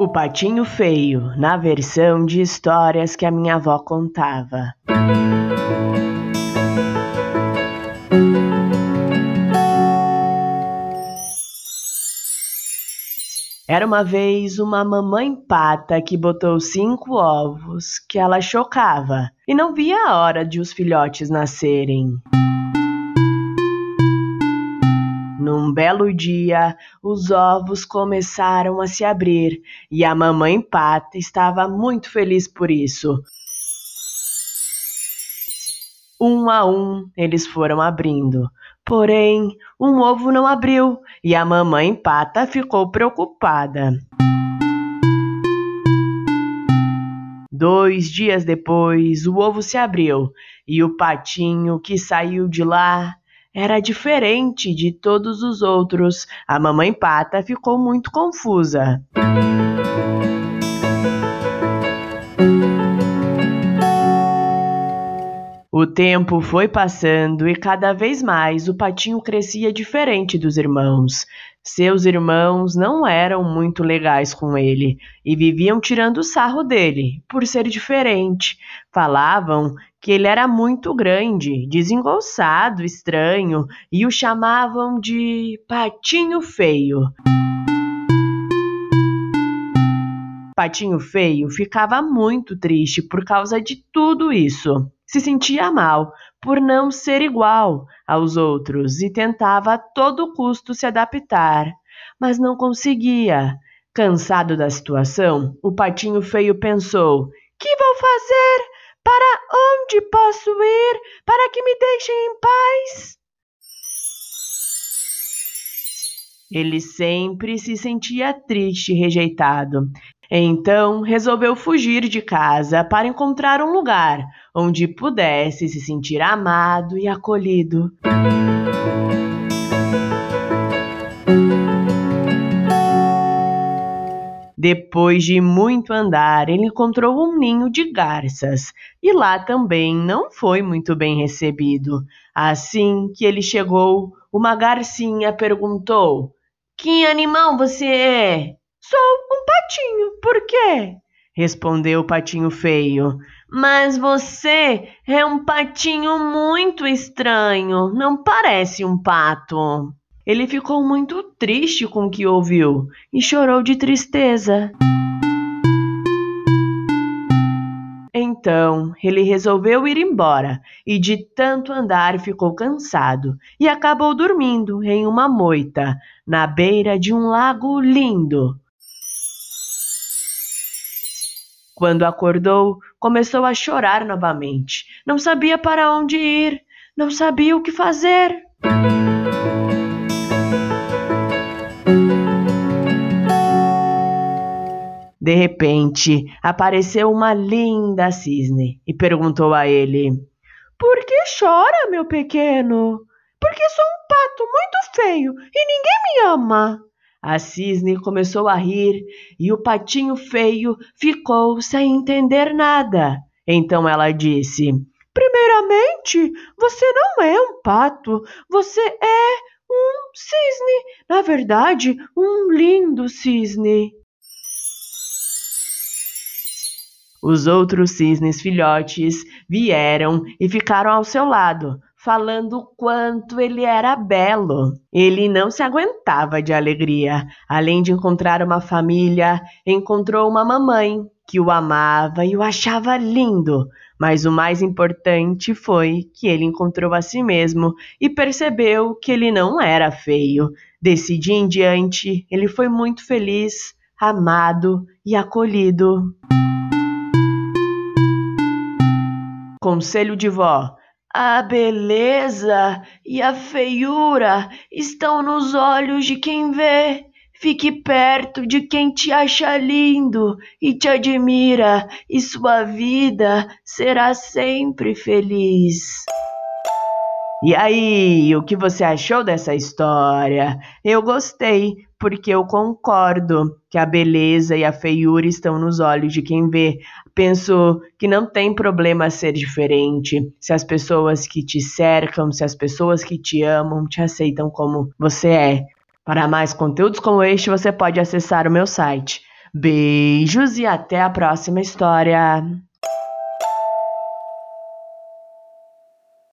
O Patinho Feio, na versão de histórias que a minha avó contava. Era uma vez uma mamãe pata que botou cinco ovos que ela chocava e não via a hora de os filhotes nascerem. Num belo dia, os ovos começaram a se abrir e a mamãe pata estava muito feliz por isso. Um a um, eles foram abrindo. Porém, um ovo não abriu e a mamãe pata ficou preocupada. Dois dias depois, o ovo se abriu e o patinho que saiu de lá era diferente de todos os outros. A mamãe pata ficou muito confusa. O tempo foi passando e cada vez mais o patinho crescia diferente dos irmãos. Seus irmãos não eram muito legais com ele e viviam tirando sarro dele por ser diferente. Falavam que ele era muito grande, desengonçado, estranho e o chamavam de Patinho Feio. Patinho Feio ficava muito triste por causa de tudo isso. Se sentia mal por não ser igual aos outros e tentava a todo custo se adaptar, mas não conseguia. Cansado da situação, o Patinho Feio pensou: Que vou fazer? Para onde posso ir para que me deixem em paz? Ele sempre se sentia triste e rejeitado. Então resolveu fugir de casa para encontrar um lugar onde pudesse se sentir amado e acolhido. Depois de muito andar, ele encontrou um ninho de garças e lá também não foi muito bem recebido. Assim que ele chegou, uma garcinha perguntou: Que animal você é? Sou um patinho, por quê? Respondeu o patinho feio. Mas você é um patinho muito estranho, não parece um pato. Ele ficou muito triste com o que ouviu e chorou de tristeza. Então ele resolveu ir embora e, de tanto andar, ficou cansado e acabou dormindo em uma moita na beira de um lago lindo. Quando acordou, começou a chorar novamente. Não sabia para onde ir, não sabia o que fazer. De repente, apareceu uma linda cisne e perguntou a ele: Por que chora, meu pequeno? Porque sou um pato muito feio e ninguém me ama. A cisne começou a rir e o patinho feio ficou sem entender nada. Então ela disse: Primeiramente, você não é um pato, você é um cisne. Na verdade, um lindo cisne. Os outros cisnes filhotes vieram e ficaram ao seu lado, falando o quanto ele era belo. Ele não se aguentava de alegria. Além de encontrar uma família, encontrou uma mamãe que o amava e o achava lindo. Mas o mais importante foi que ele encontrou a si mesmo e percebeu que ele não era feio. Desse dia em diante, ele foi muito feliz, amado e acolhido. Conselho de vó: a beleza e a feiura estão nos olhos de quem vê. Fique perto de quem te acha lindo e te admira, e sua vida será sempre feliz. E aí, o que você achou dessa história? Eu gostei, porque eu concordo que a beleza e a feiura estão nos olhos de quem vê. Penso que não tem problema ser diferente se as pessoas que te cercam, se as pessoas que te amam te aceitam como você é. Para mais conteúdos como este, você pode acessar o meu site Beijos e até a próxima história!